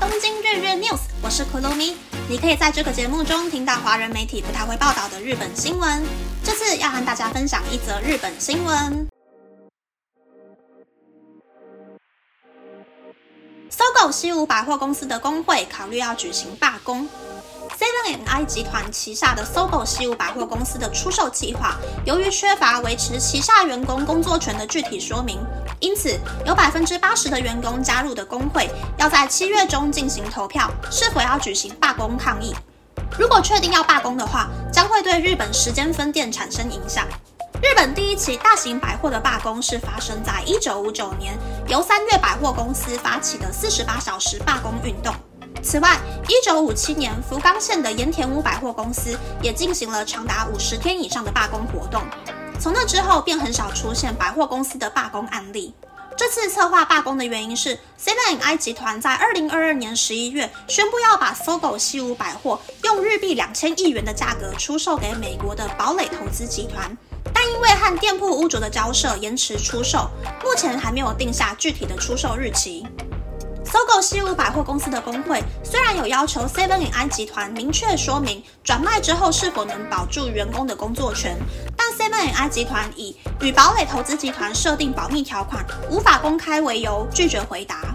东京日日 news，我是 Kuromi。你可以在这个节目中听到华人媒体不太会报道的日本新闻。这次要和大家分享一则日本新闻。搜狗西武百货公司的工会考虑要举行罢工。Seven and I 集团旗下的搜狗西武百货公司的出售计划，由于缺乏维持旗下员工工作权的具体说明，因此有百分之八十的员工加入的工会要在七月中进行投票，是否要举行罢工抗议。如果确定要罢工的话，将会对日本时间分店产生影响。日本第一起大型百货的罢工是发生在一九五九年，由三月百货公司发起的四十八小时罢工运动。此外，一九五七年福冈县的盐田屋百货公司也进行了长达五十天以上的罢工活动。从那之后，便很少出现百货公司的罢工案例。这次策划罢工的原因是，Seven I 集团在二零二二年十一月宣布要把搜狗西武百货用日币两千亿元的价格出售给美国的堡垒投资集团。但因为和店铺屋主的交涉延迟出售，目前还没有定下具体的出售日期。搜狗西武百货公司的工会虽然有要求 Seven I 集团明确说明转卖之后是否能保住员工的工作权，但 Seven I 集团以与堡垒投资集团设定保密条款，无法公开为由拒绝回答。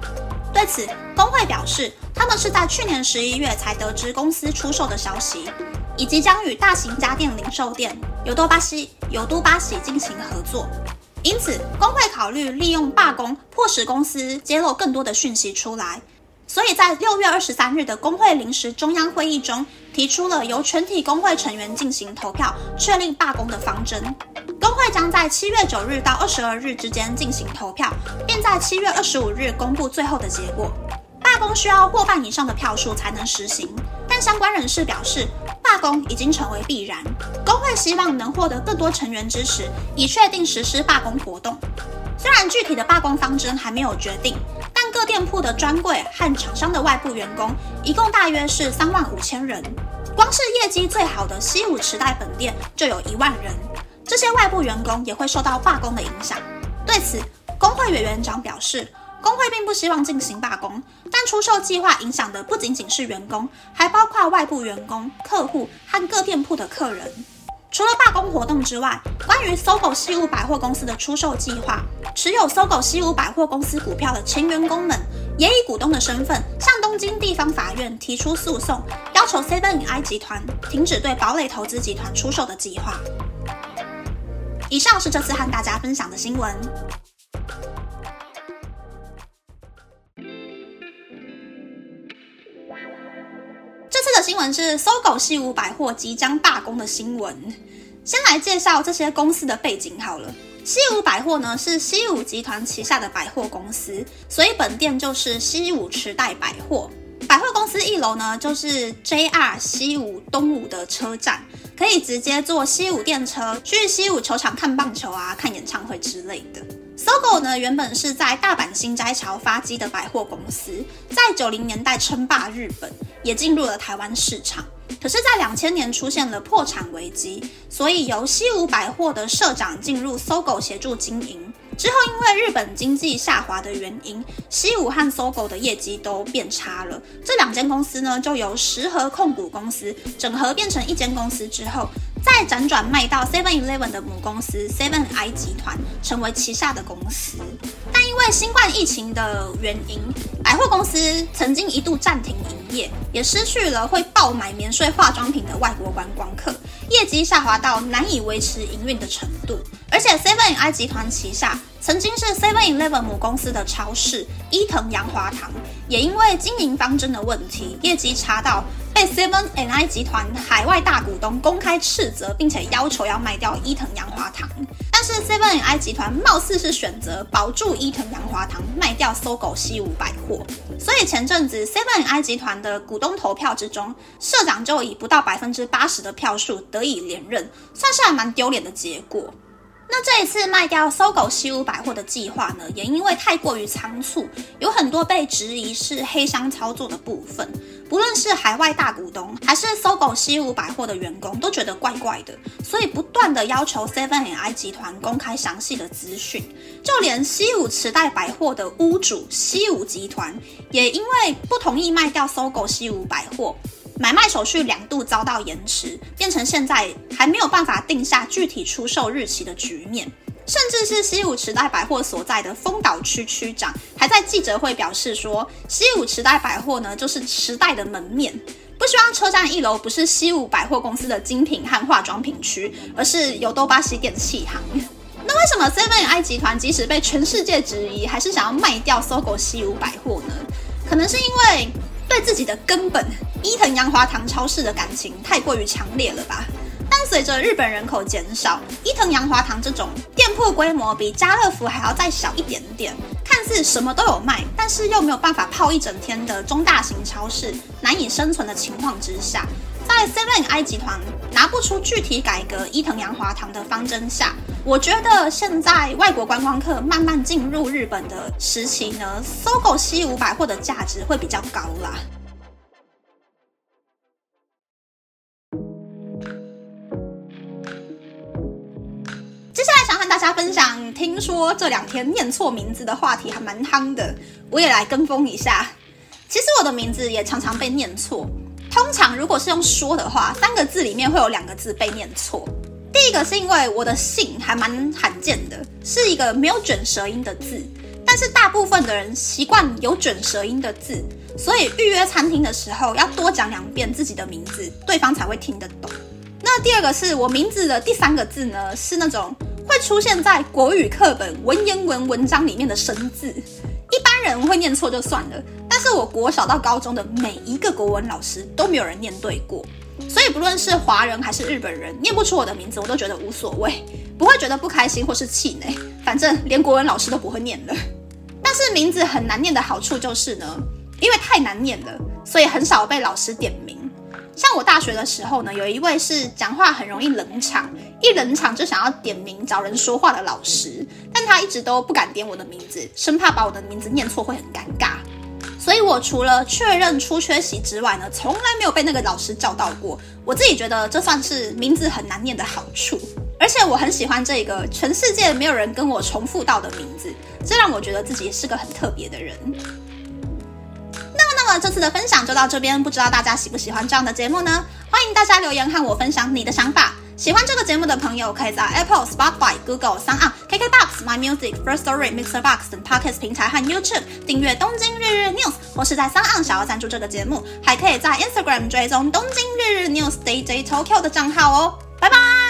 对此，工会表示，他们是在去年十一月才得知公司出售的消息。以及将与大型家电零售店尤多巴西、尤都巴西进行合作，因此工会考虑利用罢工迫使公司揭露更多的讯息出来。所以在六月二十三日的工会临时中央会议中，提出了由全体工会成员进行投票，确立罢工的方针。工会将在七月九日到二十二日之间进行投票，并在七月二十五日公布最后的结果。罢工需要过半以上的票数才能实行，但相关人士表示。罢工已经成为必然，工会希望能获得更多成员支持，以确定实施罢工活动。虽然具体的罢工方针还没有决定，店铺的专柜和厂商的外部员工一共大约是三万五千人。光是业绩最好的西武池袋本店就有一万人，这些外部员工也会受到罢工的影响。对此，工会委员长表示。工会并不希望进行罢工，但出售计划影响的不仅仅是员工，还包括外部员工、客户和各店铺的客人。除了罢工活动之外，关于搜狗西武百货公司的出售计划，持有搜狗西武百货公司股票的前员工们也以股东的身份向东京地方法院提出诉讼，要求 Seven I 集团停止对堡垒投资集团出售的计划。以上是这次和大家分享的新闻。新闻是搜狗西武百货即将罢工的新闻。先来介绍这些公司的背景好了。西武百货呢是西武集团旗下的百货公司，所以本店就是西武池袋百货。百货公司一楼呢就是 JR 西武东武的车站，可以直接坐西武电车去西武球场看棒球啊、看演唱会之类的。搜狗呢，原本是在大阪新斋桥发迹的百货公司，在九零年代称霸日本，也进入了台湾市场。可是，在两千年出现了破产危机，所以由西武百货的社长进入搜狗协助经营。之后，因为日本经济下滑的原因，西武和搜狗的业绩都变差了。这两间公司呢，就由十和控股公司整合变成一间公司之后。再辗转卖到 Seven Eleven 的母公司 Seven I 集团，成为旗下的公司。但因为新冠疫情的原因，百货公司曾经一度暂停营业，也失去了会爆买免税化妆品的外国观光客，业绩下滑到难以维持营运的程度。而且 Seven I 集团旗下曾经是 Seven Eleven 母公司的超市伊藤洋华堂，也因为经营方针的问题，业绩差到。被 Seven and I 集团海外大股东公开斥责，并且要求要卖掉伊藤洋华堂，但是 Seven and I 集团貌似是选择保住伊藤洋华堂，卖掉搜狗西武百货。所以前阵子 Seven and I 集团的股东投票之中，社长就以不到百分之八十的票数得以连任，算是还蛮丢脸的结果。那这一次卖掉搜狗西武百货的计划呢，也因为太过于仓促，有很多被质疑是黑箱操作的部分。不论是海外大股东，还是搜狗西武百货的员工，都觉得怪怪的，所以不断的要求 Seven and I 集团公开详细的资讯。就连西武池袋百货的屋主西武集团，也因为不同意卖掉搜狗西武百货。买卖手续两度遭到延迟，变成现在还没有办法定下具体出售日期的局面。甚至是西武池袋百货所在的丰岛区区长，还在记者会表示说，西武池袋百货呢就是池袋的门面，不希望车站一楼不是西武百货公司的精品和化妆品区，而是有多巴西电器行。那为什么 Seven I 集团即使被全世界质疑，还是想要卖掉搜狗西武百货呢？可能是因为。对自己的根本伊藤洋华堂超市的感情太过于强烈了吧？但随着日本人口减少，伊藤洋华堂这种店铺规模比家乐福还要再小一点点，看似什么都有卖，但是又没有办法泡一整天的中大型超市难以生存的情况之下。在 Seven I 集团拿不出具体改革伊藤洋华堂的方针下，我觉得现在外国观光客慢慢进入日本的时期呢，搜狗西武百货的价值会比较高啦。接下来想和大家分享，听说这两天念错名字的话题还蛮夯的，我也来跟风一下。其实我的名字也常常被念错。通常如果是用说的话，三个字里面会有两个字被念错。第一个是因为我的姓还蛮罕见的，是一个没有卷舌音的字，但是大部分的人习惯有卷舌音的字，所以预约餐厅的时候要多讲两遍自己的名字，对方才会听得懂。那第二个是我名字的第三个字呢，是那种会出现在国语课本文言文文章里面的生字。一般人会念错就算了，但是我国小到高中的每一个国文老师都没有人念对过，所以不论是华人还是日本人，念不出我的名字，我都觉得无所谓，不会觉得不开心或是气馁，反正连国文老师都不会念了。但是名字很难念的好处就是呢，因为太难念了，所以很少被老师点名。像我大学的时候呢，有一位是讲话很容易冷场，一冷场就想要点名找人说话的老师，但他一直都不敢点我的名字，生怕把我的名字念错会很尴尬。所以我除了确认出缺席之外呢，从来没有被那个老师叫到过。我自己觉得这算是名字很难念的好处，而且我很喜欢这个全世界没有人跟我重复到的名字，这让我觉得自己是个很特别的人。那么那么这次的分享就到这边，不知道大家喜不喜欢这样的节目呢？欢迎大家留言和我分享你的想法。喜欢这个节目的朋友，可以在 Apple、Spotify、Google、s o u n KKBox、My Music、First Story、Mixer Box 等 Podcast 平台和 YouTube 订阅《东京日日 News》，或是在 s o n 想要赞助这个节目，还可以在 Instagram 追踪《东京日日 News》DJ Tokyo 的账号哦。拜拜。